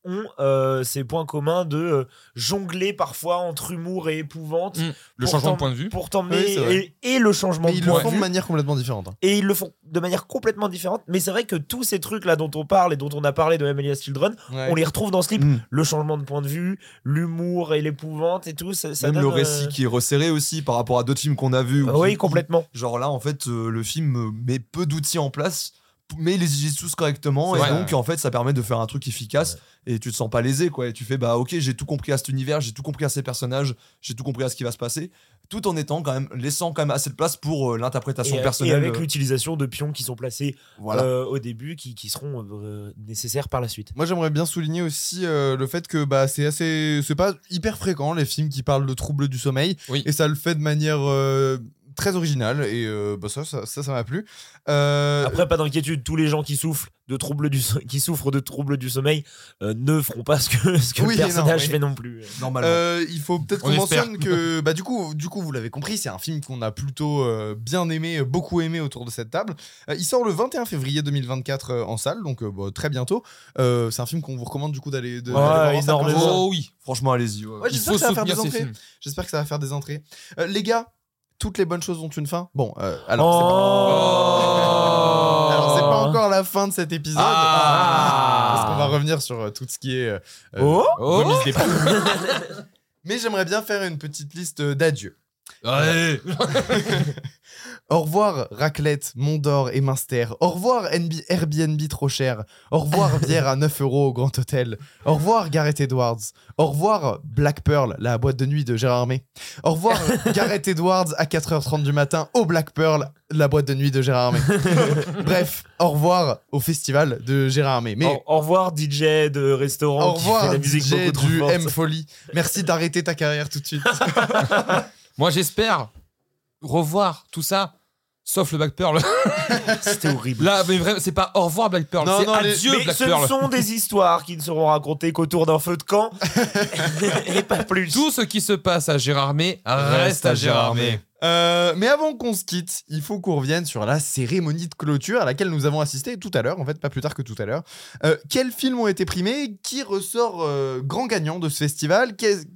ont euh, ces points communs de euh, jongler parfois entre humour et épouvante Mm. Le changement de point de vue. pour Oui, t'emmener vrai. et, et le changement Mais de ils le point font de de vue. manière complètement différente. Et ils le font de manière complètement différente. Mais c'est vrai que tous ces trucs-là dont on parle et dont on a parlé de Amelia's Children, on les retrouve dans Sleep. Mm. Le changement de point de vue, l'humour et l'épouvante et tout. Ça, ça Même donne, le récit euh, qui est resserré aussi par rapport à d'autres films qu'on a vus. Oui, qui- complètement. Genre là, en fait, euh, le film met peu d'outils en place, mais il les utilise tous correctement. Et vrai. donc, en fait, ça permet de faire un truc efficace. Et tu te sens pas lésé, quoi. Et tu fais, bah, ok, j'ai tout compris à cet univers, j'ai tout compris à ces personnages, j'ai tout compris à ce qui va se passer. Tout en étant quand même, laissant quand même assez de place pour euh, l'interprétation Et, et personnelle. avec euh, l'utilisation de pions qui sont placés voilà. euh, au début, qui, qui seront euh, nécessaires par la suite. Moi, j'aimerais bien souligner aussi euh, le fait que bah, c'est assez, c'est pas hyper fréquent les films qui parlent de troubles du sommeil, Oui. et ça le fait de manière euh, très originale, et euh, bah, ça, ça, ça, ça m'a plu. Euh, Après, pas d'inquiétude, tous les gens qui souffrent de troubles du, so- qui souffrent de troubles du sommeil euh, ne feront pas ce que, ce que Oui, le non, personnage oui. fait non plus. Normalement. Euh, il faut peut-être On qu'on mentionne que, bah, du coup, du coup, vous l'avez compris, c'est un film qu'on a plutôt euh, bien aimé, beaucoup aimé autour de cette table. Euh, il sort le 21 février 2024 euh, en salle, donc euh, bah, très bientôt. Euh, c'est un film qu'on vous recommande du coup d'aller de, Ouais, d'aller énormément. Oh oui, Franchement, allez-y. ouais. Ouais, il j'espère faut que ça va faire des entrées. J'espère que ça va faire des entrées. Les gars, toutes les bonnes choses ont une fin. Bon, euh, alors, c'est pas... Oh alors, c'est pas encore la fin de cet épisode. Ah. Parce qu'on va revenir sur euh, tout ce qui est euh, euh, Oh Oh. remise des prix. Mais j'aimerais bien faire une petite liste d'adieux. Ouais. Au revoir Raclette, Mondor et Minster. Au revoir NB Airbnb trop cher. Au revoir bière à 9 euros au Grand Hôtel. Au revoir Gareth Edwards. Au revoir Black Pearl, la boîte de nuit de Gérard Armé. Au revoir Gareth Edwards à 4h30 du matin au Black Pearl, la boîte de nuit de Gérard Armé. Bref, au revoir au festival de Gérard Armé. Mais Au, au revoir DJ de restaurant au qui fait revoir la musique DJ beaucoup trop du forte. M Folie. Merci d'arrêter ta carrière tout de suite. Moi, j'espère revoir tout ça, sauf le Black Pearl. C'était horrible. Là, mais vraiment, c'est pas au revoir Black Pearl, Non, c'est non, les- adieu Mais Black ce Pearl. sont des histoires qui ne seront racontées qu'autour d'un feu de camp et pas plus. Tout ce qui se passe à Gérardmer reste à Gérardmer. Euh, mais avant qu'on se quitte, il faut qu'on revienne sur la cérémonie de clôture à laquelle nous avons assisté tout à l'heure, en fait pas plus tard que tout à l'heure. Euh, quels films ont été primés? Qui ressort euh, grand gagnant de ce festival? Qu'est-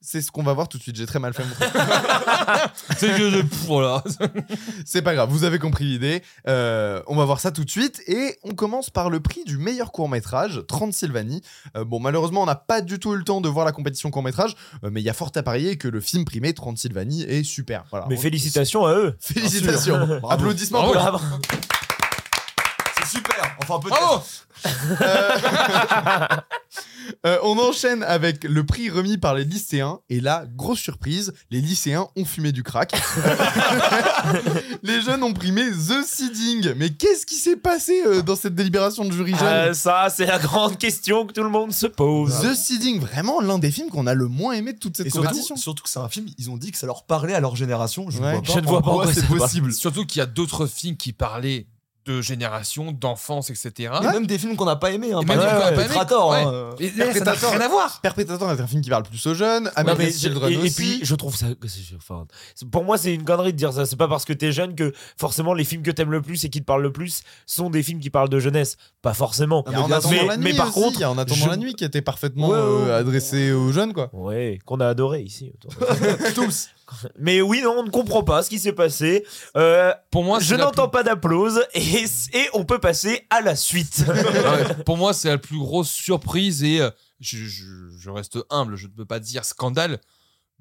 C'est ce qu'on va voir tout de suite, j'ai très mal fait mon truc. C'est que de voilà. C'est pas grave, vous avez compris l'idée. Euh, on va voir ça tout de suite et on commence par le prix du meilleur court-métrage, Transylvanie. Euh, bon, malheureusement, on n'a pas du tout eu le temps de voir la compétition court-métrage, euh, mais il y a fort à parier que le film primé, Transylvanie, est super. Voilà. Mais On- félicitations à eux. Félicitations. Bravo. Applaudissements Bravo. pour Bravo. Enfin, peut-être. Bravo Euh, on enchaîne avec le prix remis par les lycéens. Et là, grosse surprise, les lycéens ont fumé du crack. les jeunes ont primé The Seeding. Mais qu'est-ce qui s'est passé euh, dans cette délibération de jury jeune Euh, ça, c'est la grande question que tout le monde se pose. The Seeding, vraiment l'un des films qu'on a le moins aimé de toute cette Et surtout, compétition. surtout que c'est un film, ils ont dit que ça leur parlait à leur génération. Je Ouais. ne vois pas, Je ne vois en pas quoi en quoi c'est possible. Surtout qu'il y a d'autres films qui parlaient de génération, d'enfance, etc. Et même des films qu'on n'a pas aimés. Hein, même. Predator, Ouais. hein. Et là, ça n'a Predator. rien à voir. Perpetrator est un film qui parle plus aux jeunes. American Children et, puis je trouve ça enfin, pour moi c'est une connerie de dire ça c'est pas parce que t'es jeune que forcément les films que t'aimes le plus et qui te parlent le plus sont des films qui parlent de jeunesse pas forcément Il y a En bien attendant sûr. la nuit Mais par aussi, contre, il y a En attendant je- la nuit qui était parfaitement Ouais, ouais, euh, adressé aux jeunes, quoi. ouais qu'on a adoré ici tous mais oui non on ne comprend pas ce qui s'est passé Euh, Pour moi, je n'entends pas d'applause et, et on peut passer à la suite Ouais, Pour moi, c'est la plus grosse surprise et euh, je, je- je reste humble. Je ne peux pas dire scandale,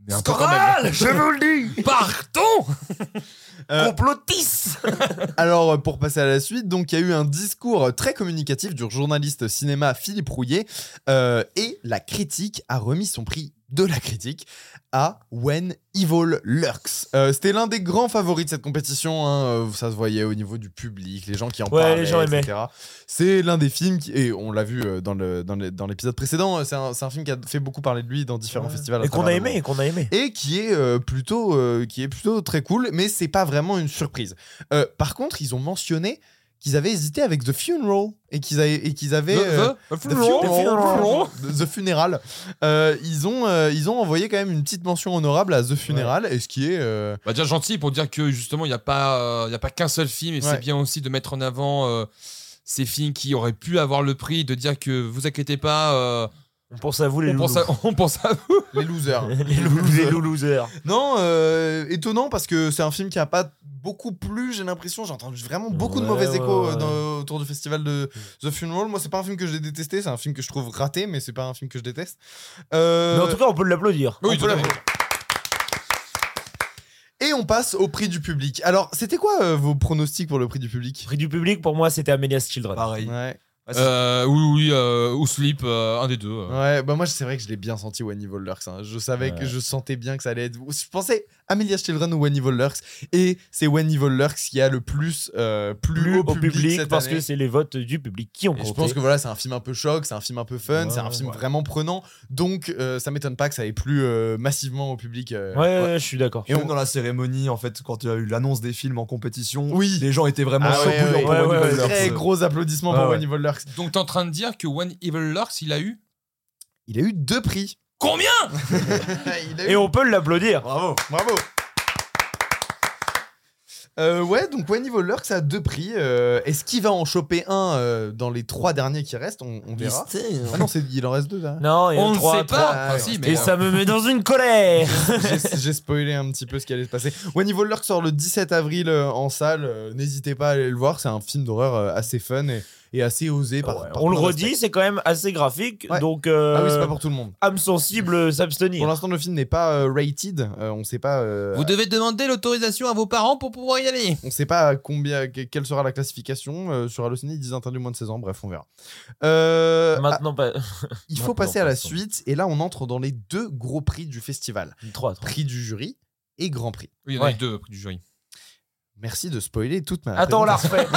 mais un peu quand même. Scandale, je vous le dis Pardon Euh, complotiste Alors, euh, pour passer à la suite, donc il y a eu un discours très communicatif du journaliste cinéma Philippe Rouillet euh, et la critique a remis son prix de la critique à When Evil Lurks. Euh, C'était l'un des grands favoris de cette compétition. hein, euh, ça se voyait au niveau du public, les gens qui en Ouais, parlaient, les gens aimaient. etc. C'est l'un des films qui, et on l'a vu euh, dans le dans le- dans l'épisode précédent. C'est un, film qui a fait beaucoup parler de lui dans différents festivals. et qu'on a aimé et qu'on a aimé et qui est euh, plutôt euh, qui est plutôt très cool mais c'est pas vraiment une surprise par contre ils ont mentionné qu'ils avaient hésité avec The Funeral et qu'ils avaient et qu'ils avaient euh, The- the- The Funeral, The Funeral. Euh, ils ont euh, ils ont envoyé quand même une petite mention honorable à The Funeral et ce qui est euh, Bah, déjà gentil pour dire que justement, il n'y a pas, euh, il y a pas qu'un seul film et Ouais. c'est bien aussi de mettre en avant euh, ces films qui auraient pu avoir le prix, de dire que vous inquiétez pas, euh, on pense à vous les on, pense à, on pense à vous. les losers les loulous losers non euh, étonnant parce que c'est un film qui a pas beaucoup plu j'ai l'impression j'ai entendu vraiment beaucoup de mauvais ouais, échos euh, ouais. dans- autour du festival de The Funeral moi c'est pas un film que j'ai détesté c'est un film que je trouve raté mais c'est pas un film que je déteste Euh, mais en tout cas on peut l'applaudir Oui, on tout peut à l'applaudir. fait. Et on passe au prix du public. Alors, c'était quoi euh, vos pronostics pour le prix du public? Prix du public pour moi c'était Amelia's Children Pareil. Ouais. Euh, oui, oui, euh, ou Sleep, euh, un des deux. euh. Ouais, bah moi c'est vrai que je l'ai bien senti Evil Lurks. hein. Je savais que je sentais bien que ça allait être. Je pensais Amelia's Children ou When Evil Lurks. Et c'est When Evil Lurks qui a le plus, euh, plus, plus haut au public, public cette parce année. que c'est les votes du public qui ont Et je compté pense que voilà, c'est un film un peu choc, c'est un film un peu fun, Ouais, c'est un film ouais. vraiment prenant. Donc euh, ça m'étonne pas que ça ait plu euh, massivement au public. euh. ouais, ouais, je suis d'accord Et même dans la cérémonie, en fait, quand il y a eu l'annonce des films en compétition, Oui. les gens étaient vraiment Ah chauds ouais, bouillants ouais, pour ouais, When ouais, Evil ouais, Lurks. Très gros applaudissements Ouais, pour ouais. When Evil Lurks. Donc, t'es en train de dire que One Evil Lurks, il a eu Il a eu deux prix. combien Il a eu et on peut l'applaudir Bravo, bravo. Euh, ouais, donc When Evil Lurks a deux prix. Euh, Est-ce qu'il va en choper un euh, dans les trois derniers qui restent? On, on verra. Ah non, c'est- il en reste deux là. non il y a On ne sait trois. pas. trois. Enfin, si, mais, et ça me met dans une colère J'ai j'ai spoilé un petit peu ce qui allait se passer. When Evil Lurks sort le 17 avril euh, en salle. Euh, N'hésitez pas à aller le voir. C'est un film d'horreur euh, assez fun et, et assez osé. Par, par on le redit c'est quand même assez graphique Ouais. donc euh, Ah oui, c'est pas pour tout le monde. âme sensible s'abstenir Pour l'instant, le film n'est pas euh, rated. Euh, on sait pas. euh, Vous devez demander l'autorisation à vos parents pour pouvoir y aller. On sait pas combien, que- quelle sera la classification. Euh, sur Allociné, ils disent interdit moins de 16 ans. Bref, on verra. Euh, maintenant pas il faut maintenant, passer à la suite. Et là, on entre dans les deux gros prix du festival trois, trois. prix du jury et grand prix. Oui, il y en a Ouais. eu deux prix du jury. Merci de spoiler toute ma. attends on la refait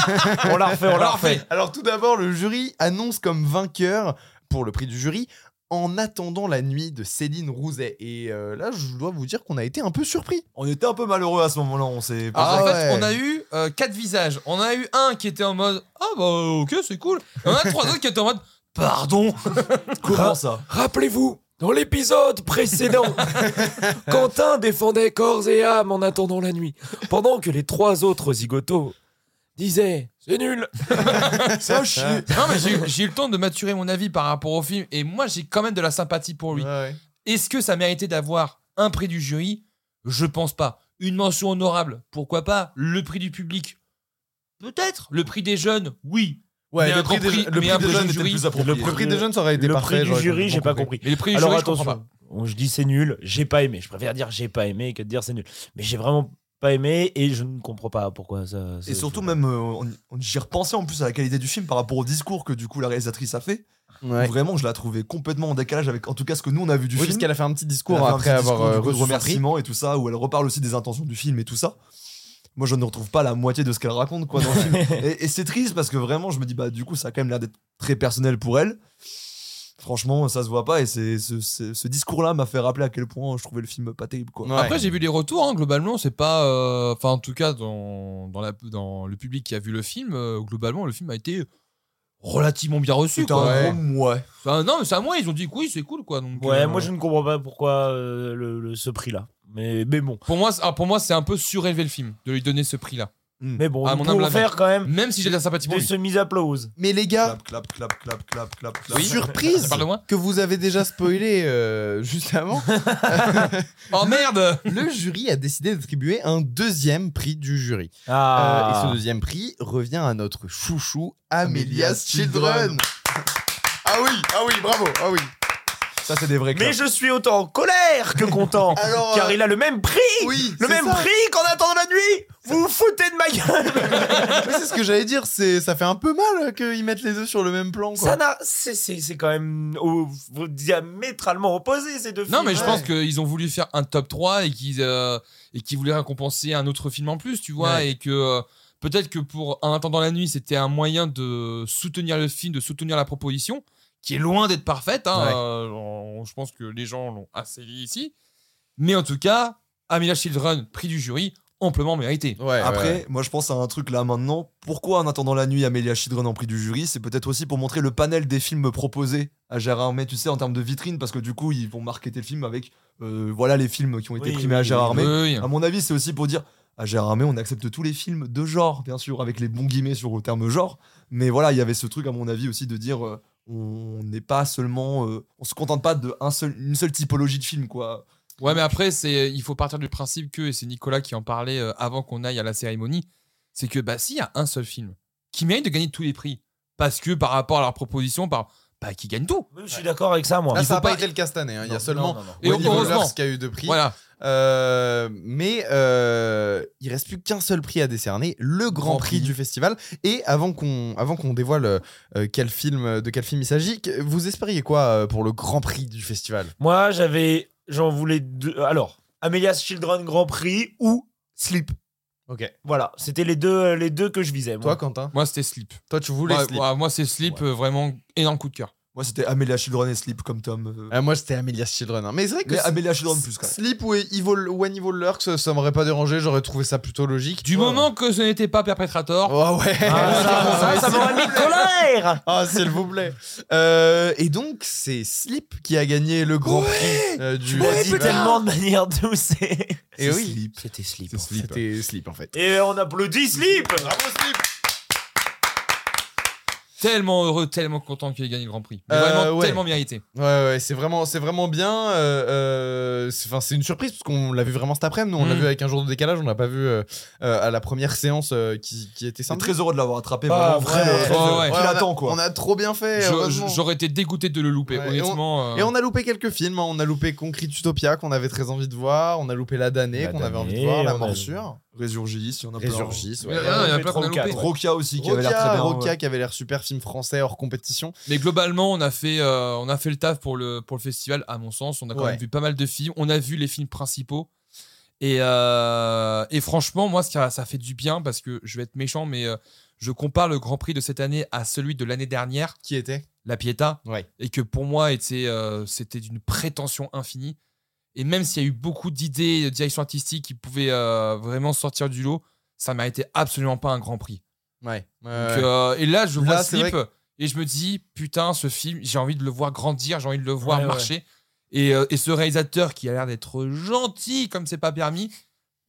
on la refait on la refait Alors, tout d'abord, le jury annonce comme vainqueur pour le prix du jury. En attendant la nuit de Céline Rouzet. Et euh, là, je dois vous dire qu'on a été un peu surpris. On était un peu malheureux à ce moment-là, on s'est Ah en fait, ouais. on a eu euh, quatre visages. On a eu un qui était en mode Ah bah ok, c'est cool. Et on a trois autres qui étaient en mode Pardon. Comment ça? Rappelez-vous, dans l'épisode précédent, Quentin défendait corps et âme en attendant la nuit, pendant que les trois autres zigotos disaient C'est nul Ça chier Non, mais j'ai eu- j'ai eu le temps de maturer mon avis par rapport au film. Et moi, j'ai quand même de la sympathie pour lui. Ouais, ouais. Est-ce que ça méritait d'avoir un prix du jury? Je pense pas. Une mention honorable Pourquoi pas? Le prix du public? Peut-être. Le prix des jeunes? Oui. Ouais, Mais le un prix, des, le prix jeunes du était jury. plus approprié. Le Le prix des jeunes, ça aurait été le parfait. prix du jury j'ai pas compris. Mais le prix du Alors jury, je comprends attention, pas. Je dis c'est nul, j'ai pas aimé. Je préfère dire j'ai pas aimé que de dire c'est nul. Mais j'ai vraiment pas aimé et je ne comprends pas pourquoi ça. ça- Et surtout, même, euh, on, on- j'y repensais en plus à la qualité du film par rapport au discours que du coup la réalisatrice a fait. Ouais. Vraiment, je la trouvais complètement en décalage avec, en tout cas, ce que nous on a vu du Oui, parce film. qu'elle a fait un petit discours un après petit avoir discours, euh, coup, reçu remerciements et tout ça, où elle reparle aussi des intentions du film et tout ça. Moi, je ne retrouve pas la moitié de ce qu'elle raconte quoi, dans le film. Et, et c'est triste parce que vraiment, je me dis, bah, du coup, ça a quand même l'air d'être très personnel pour elle. Franchement, ça se voit pas. Et c'est, ce, ce- ce discours-là m'a fait rappeler à quel point je trouvais le film pas terrible. Quoi. Ouais. Après, j'ai vu les retours, hein, globalement, c'est pas. euh, Enfin, en tout cas, dans, dans, la, dans le public qui a vu le film, euh, globalement, le film a été relativement bien reçu. C'était un gros ouais. Non, mais c'est à moi, ils ont dit que oui, c'est cool, quoi. Donc, Ouais, euh, moi je ne comprends pas pourquoi euh, le, le- ce prix-là. Mais, mais bon. Pour moi, c'est- ah, pour moi, c'est un peu surélevé le film de lui donner ce prix-là. Mais bon, À humble pouvons avis. faire quand même Même si j'ai de la sympathie pour des lui. semi-applauses. Mais les gars, Clap, clap, clap, clap, clap, clap, clap. Oui. surprise moi que vous avez déjà spoilé euh, juste avant, Oh merde le jury a décidé d'attribuer un deuxième prix du jury. Euh, et Ah. ce deuxième prix revient à notre chouchou Amelia's Amelia's Children. ah oui, ah oui, bravo, ah oui. Ça, c'est des vrais Mais je suis autant en colère que content. Alors, car euh, il a le même prix oui, Le c'est même ça. prix qu'en attendant la nuit Vous vous foutez de ma gueule Mais c'est ce que j'allais dire, c'est ça fait un peu mal euh, qu'ils mettent les deux sur le même plan. Quoi. Ça n'a. C'est c'est- c'est quand même au- au- diamétralement opposé ces deux films. Non, mais je Ouais. pense qu'ils ont voulu faire un top 3 et qu'ils euh, et qu'ils voulaient récompenser un autre film en plus, tu vois, Ouais. et que euh, peut-être que pour En attendant la nuit, c'était un moyen de soutenir le film, de soutenir la proposition, qui est loin d'être parfaite. hein, Ouais. euh, on- je pense que les gens l'ont assez dit ici. Mais en tout cas, Amelia Children, prix du jury, amplement mérité. Ouais, Après, ouais. moi je pense à un truc là maintenant. Pourquoi en attendant la nuit, Amélia Children en prix du jury C'est peut-être aussi pour montrer le panel des films proposés à Gérard May, tu sais, en termes de vitrine, parce que du coup, ils vont marketer le film avec euh, voilà les films qui ont été Oui, primés oui, à Gérard May. Oui, oui. À mon avis, c'est aussi pour dire à Gérard May, on accepte tous les films de genre, bien sûr, avec les bons guillemets sur le terme genre. Mais voilà, il y avait ce truc, à mon avis, aussi de dire euh, on n'est pas seulement. euh, on se contente pas d'une seul, une seule typologie de film, quoi. Ouais, mais après, c'est, il faut partir du principe que, et c'est Nicolas qui en parlait euh, avant qu'on aille à la cérémonie, c'est que bah, s'il y a un seul film qui mérite de gagner tous les prix, parce que par rapport à leur proposition, par, bah, qui gagne tout. Oui, Je suis d'accord avec ça, moi. Là, il ça n'a pas pas- été le cas cette année. hein. Il y a seulement non, non, non. Et heureusement. Wolvers qui a eu deux prix. Voilà. Euh, mais euh, il reste plus qu'un seul prix à décerner, le Grand, Grand prix, Prix. du festival. Et avant qu'on avant qu'on dévoile euh, quel film, de quel film il s'agit, vous espériez quoi euh, pour le Grand Prix du festival? Moi, j'avais. J'en voulais deux. Alors, Amelia's Children Grand Prix ou Sleep. Ok. Voilà, c'était les deux, les deux que je visais. moi. Toi, Quentin? Moi, c'était Sleep. Toi, tu voulais Ouais, Sleep. ouais, moi, c'est Sleep, euh, vraiment énorme coup de cœur. Moi, c'était Amélia Children et Sleep comme Tom. euh. Euh, moi, c'était Amelia's Children. hein. Mais c'est vrai que Mais Amélia Children plus, quand même. Sleep ou Evil, When Evil Lurks, ça, ça m'aurait pas dérangé. J'aurais trouvé ça plutôt logique. Du Ouais. moment que ce n'était pas Perpetrator, Oh ouais. Ah, ça, ça, ça m'aurait mis de colère Ah, s'il vous plaît. Euh, et donc, c'est Sleep qui a gagné le Grand Prix euh, du Tu l'as dit festival. tellement de manière douce. et- Et C'est oui. Sleep. C'était Sleep. C'était Sleep en fait. Et on applaudit Sleep Bravo Sleep tellement heureux, tellement content qu'il ait gagné le Grand Prix. Mais Euh, vraiment ouais. tellement mérité. Ouais, ouais, c'est vraiment, c'est vraiment bien. euh, euh, c'est, enfin, c'est une surprise parce qu'on l'a vu vraiment cet après-midi. Nous, on l'a Mm. vu avec un jour de décalage. On l'a pas vu euh, à la première séance euh, qui, qui était samedi. très heureux de l'avoir attrapé. Ah. Ouais, on quoi. On a trop bien fait. J'aurais été dégoûté de le louper, Ouais, honnêtement. euh, Et on a loupé quelques films. hein. On a loupé Concrete Utopia qu'on avait très envie de voir. On a loupé La Damnée qu'on avait envie de voir. La Morsure. Résurgis, il y en a plein. Résurgis. Il y Ouais. en a- il y en a fait plein. Rokia aussi, qui avait l'air très bien. Rokia ouais. qui avait l'air super film français hors compétition. Mais globalement, on a fait, euh, on a fait le taf pour le, pour le festival, à mon sens. On a quand Ouais. même vu pas mal de films. On a vu les films principaux. Et, euh, et franchement, moi, ça, ça fait du bien parce que je vais être méchant, mais euh, je compare le Grand Prix de cette année à celui de l'année dernière, Qui était? La Pietà, Ouais. et que pour moi, était, euh, c'était d'une prétention infinie. Et même s'il y a eu beaucoup d'idées de direction artistique qui pouvaient euh, vraiment sortir du lot, ça méritait absolument pas un Grand Prix. Ouais. Donc, euh, et là, je Là, vois vrai et je me dis, putain, ce film, j'ai envie de le voir grandir, j'ai envie de le voir Ouais, ouais. marcher. Et, euh, et ce réalisateur qui a l'air d'être gentil comme c'est pas permis,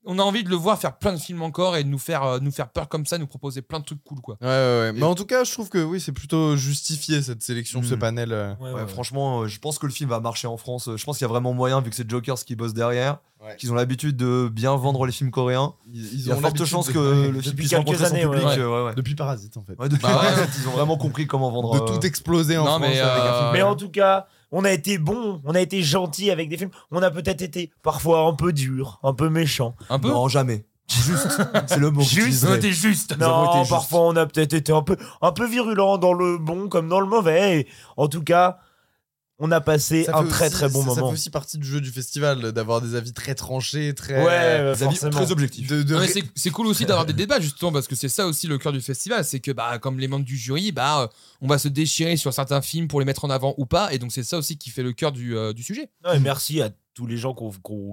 on a envie de le voir faire plein de films encore et de nous faire, euh, nous faire peur comme ça, nous proposer plein de trucs cool, quoi. Ouais, ouais, ouais. Mais en tout cas, je trouve que oui, c'est plutôt justifié cette sélection, ce Mm. panel. euh. Ouais, Ouais, ouais. franchement, euh, je pense que le film va marcher en France. Je pense qu'il y a vraiment moyen, vu que c'est Jokers qui bossent derrière, Ouais. qu'ils ont l'habitude de bien vendre les films coréens. Ils, Il y a ont forte chance de- que le film Depuis puisse quelques rencontrer son années, ouais. public. Ouais. euh, ouais, ouais. Depuis Parasite, en fait. Ouais, depuis Bah. Parasite, ils ont vraiment compris comment vendre. de tout exploser en non, France mais, avec un film. Mais en tout cas, on a été bon, on a été gentil avec des films. On a peut-être été parfois un peu dur, un peu méchant. Un peu Non, jamais. Juste. C'est le mot. que Juste. T'es juste. Été Non, parfois on a peut-être été un peu, un peu virulent dans le bon comme dans le mauvais. Et en tout cas, on a passé Ça un très aussi- très bon ça, Ça moment. fait aussi partie du jeu du festival d'avoir des avis très tranchés, très. Ouais, Des avis forcément. très objectifs. de, de c'est cool aussi d'avoir des débats justement parce que c'est ça aussi le cœur du festival c'est que bah comme les membres du jury bah euh, on va se déchirer sur certains films pour les mettre en avant ou pas et donc c'est ça aussi qui fait le cœur du, euh, du sujet Non, et merci à tous les gens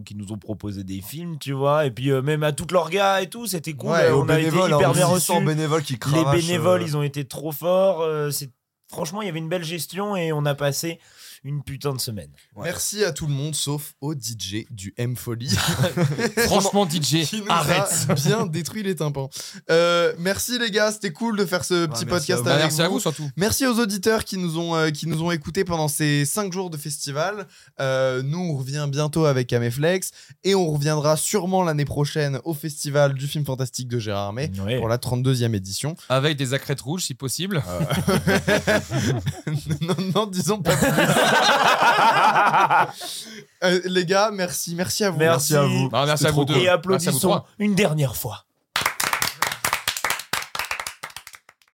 qui nous ont proposé des films, tu vois. Et puis euh, même à leurs gars et tout, c'était cool. Ouais, Euh, aux on a été bénévoles, hyper hein, bien reçus. 600 bénévoles qui Les bénévoles, euh, ils ont été trop forts. euh, c'est franchement, il y avait une belle gestion et on a passé une putain de semaine. Merci à tout le monde sauf au DJ du M Folie. franchement DJ qui nous arrête a bien détruit les tympans. Euh, merci les gars, c'était cool de faire ce petit podcast vous. Avec merci à vous surtout Merci aux auditeurs qui nous ont, euh, qui nous ont écoutés pendant ces 5 jours de festival. Euh, nous, on revient bientôt avec Améflex et on reviendra sûrement l'année prochaine au festival du film fantastique de Gérard Armé Ouais. pour la 32e édition. avec des accrètes rouges si possible non, non, disons pas plus. Euh, les gars, merci, merci à vous. Merci. Merci à vous. Bah, merci à vous deux Et Merci à vous applaudissons trois. une dernière fois.